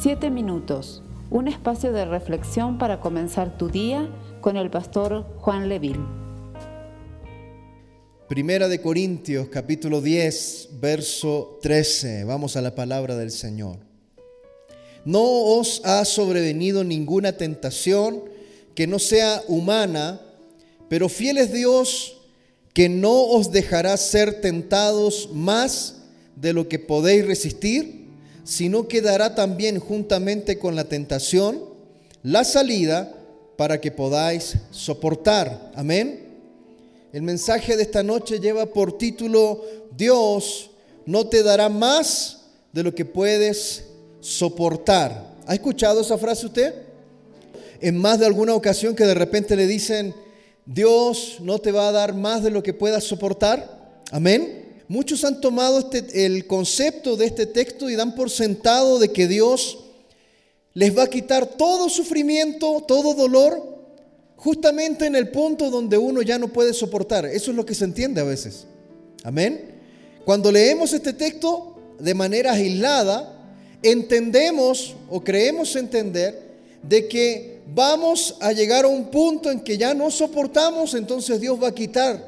Siete minutos, un espacio de reflexión para comenzar tu día con el pastor Juan Leville. Primera de Corintios, capítulo 10, verso 13. Vamos a la palabra del Señor. No os ha sobrevenido ninguna tentación que no sea humana, pero fiel es Dios que no os dejará ser tentados más de lo que podéis resistir sino que dará también juntamente con la tentación la salida para que podáis soportar. Amén. El mensaje de esta noche lleva por título, Dios no te dará más de lo que puedes soportar. ¿Ha escuchado esa frase usted? En más de alguna ocasión que de repente le dicen, Dios no te va a dar más de lo que puedas soportar. Amén. Muchos han tomado este, el concepto de este texto y dan por sentado de que Dios les va a quitar todo sufrimiento, todo dolor, justamente en el punto donde uno ya no puede soportar. Eso es lo que se entiende a veces. Amén. Cuando leemos este texto de manera aislada, entendemos o creemos entender de que vamos a llegar a un punto en que ya no soportamos, entonces Dios va a quitar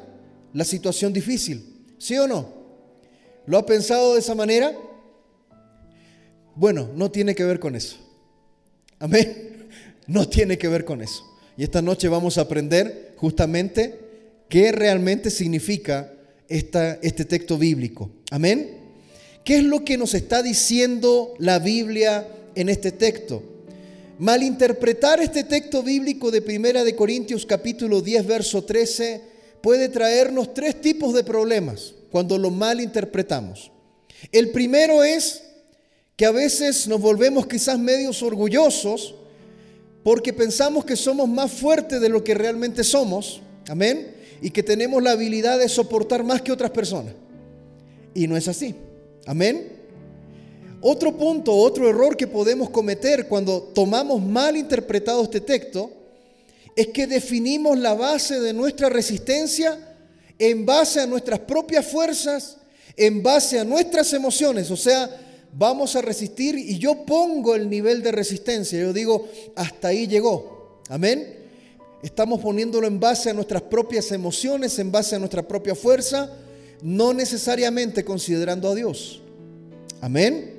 la situación difícil. ¿Sí o no? ¿Lo ha pensado de esa manera? Bueno, no tiene que ver con eso. Amén. No tiene que ver con eso. Y esta noche vamos a aprender justamente qué realmente significa esta, este texto bíblico. Amén. ¿Qué es lo que nos está diciendo la Biblia en este texto? Malinterpretar este texto bíblico de Primera de Corintios capítulo 10 verso 13 puede traernos tres tipos de problemas cuando lo malinterpretamos. El primero es que a veces nos volvemos quizás medios orgullosos porque pensamos que somos más fuertes de lo que realmente somos, amén, y que tenemos la habilidad de soportar más que otras personas. Y no es así, amén. Otro punto, otro error que podemos cometer cuando tomamos mal interpretado este texto es que definimos la base de nuestra resistencia en base a nuestras propias fuerzas, en base a nuestras emociones. O sea, vamos a resistir y yo pongo el nivel de resistencia. Yo digo, hasta ahí llegó. Amén. Estamos poniéndolo en base a nuestras propias emociones, en base a nuestra propia fuerza, no necesariamente considerando a Dios. Amén.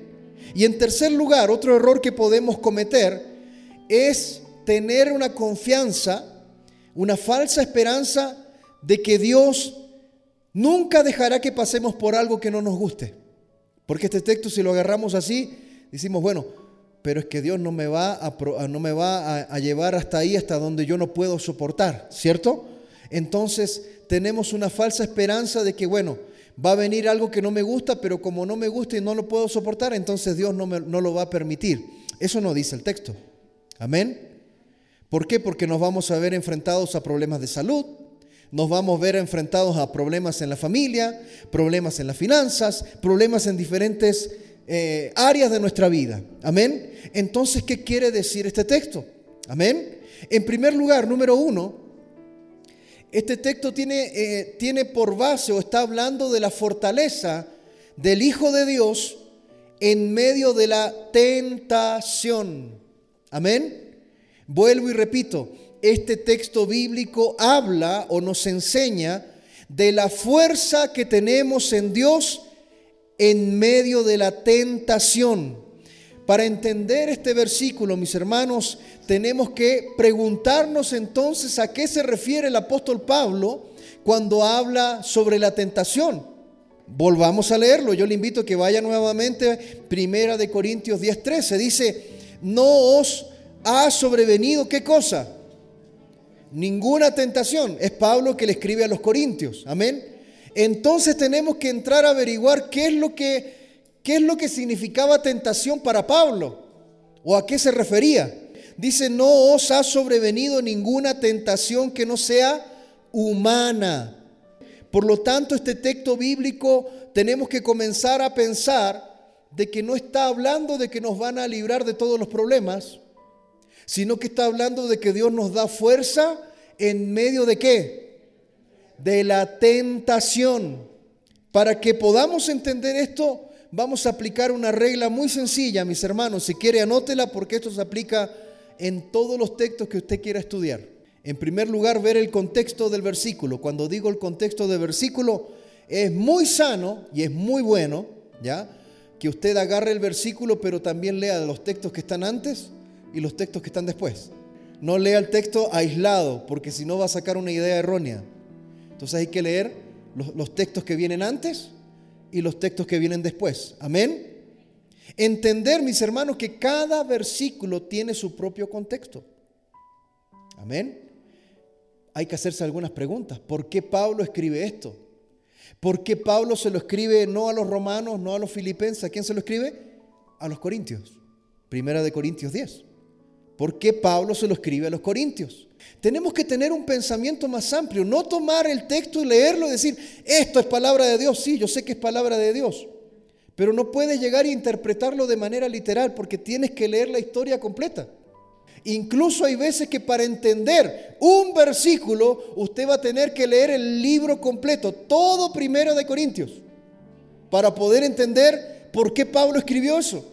Y en tercer lugar, otro error que podemos cometer es tener una confianza, una falsa esperanza de que Dios nunca dejará que pasemos por algo que no nos guste. Porque este texto, si lo agarramos así, decimos, bueno, pero es que Dios no me va a, no me va a, llevar hasta ahí, hasta donde yo no puedo soportar, ¿cierto? Entonces tenemos una falsa esperanza de que, bueno, va a venir algo que no me gusta, pero como no me gusta y no lo puedo soportar, entonces Dios no, me, no lo va a permitir. Eso no dice el texto. Amén. ¿Por qué? Porque nos vamos a ver enfrentados a problemas de salud, nos vamos a ver enfrentados a problemas en la familia, problemas en las finanzas, problemas en diferentes eh, áreas de nuestra vida. Amén. Entonces, ¿qué quiere decir este texto? Amén. En primer lugar, número uno, este texto tiene, eh, tiene por base o está hablando de la fortaleza del Hijo de Dios en medio de la tentación. Amén. Vuelvo y repito, este texto bíblico habla o nos enseña de la fuerza que tenemos en Dios en medio de la tentación. Para entender este versículo, mis hermanos, tenemos que preguntarnos entonces a qué se refiere el apóstol Pablo cuando habla sobre la tentación. Volvamos a leerlo. Yo le invito a que vaya nuevamente, Primera de Corintios 10:13. Dice, "No os ha sobrevenido qué cosa? Ninguna tentación. Es Pablo que le escribe a los Corintios. Amén. Entonces tenemos que entrar a averiguar qué es lo que, qué es lo que significaba tentación para Pablo o a qué se refería. Dice, no os ha sobrevenido ninguna tentación que no sea humana. Por lo tanto, este texto bíblico tenemos que comenzar a pensar de que no está hablando de que nos van a librar de todos los problemas, sino que está hablando de que Dios nos da fuerza en medio de qué? De la tentación. Para que podamos entender esto, vamos a aplicar una regla muy sencilla, mis hermanos. Si quiere, anótela porque esto se aplica en todos los textos que usted quiera estudiar. En primer lugar, ver el contexto del versículo. Cuando digo el contexto del versículo, es muy sano y es muy bueno, ¿ya? Que usted agarre el versículo, pero también lea los textos que están antes y los textos que están después. No lea el texto aislado, porque si no va a sacar una idea errónea. Entonces hay que leer los, textos que vienen antes y los textos que vienen después. Amén. Entender, mis hermanos, que cada versículo tiene su propio contexto. Amén. Hay que hacerse algunas preguntas. ¿Por qué Pablo escribe esto? ¿Por qué Pablo se lo escribe no a los romanos, no a los filipenses? ¿A quién se lo escribe? A los corintios. Primera de Corintios 10. ¿Por qué Pablo se lo escribe a los corintios? Tenemos que tener un pensamiento más amplio, no tomar el texto y leerlo y decir, esto es palabra de Dios. Sí, yo sé que es palabra de Dios, pero no puedes llegar a interpretarlo de manera literal porque tienes que leer la historia completa. Incluso hay veces que para entender un versículo usted va a tener que leer el libro completo, todo primero de Corintios, para poder entender por qué Pablo escribió eso.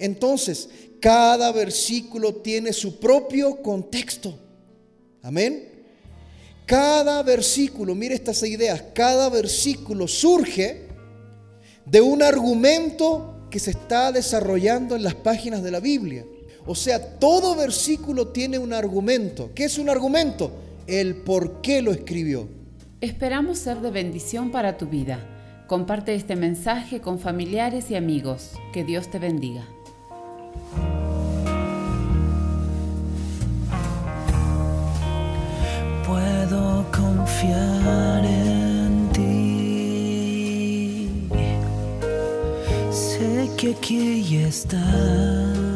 Entonces, cada versículo tiene su propio contexto. Amén. Cada versículo, mire estas ideas, cada versículo surge de un argumento que se está desarrollando en las páginas de la Biblia. O sea, todo versículo tiene un argumento. ¿Qué es un argumento? El por qué lo escribió. Esperamos ser de bendición para tu vida. Comparte este mensaje con familiares y amigos. Que Dios te bendiga. Puedo confiar en ti. Sé que aquí estás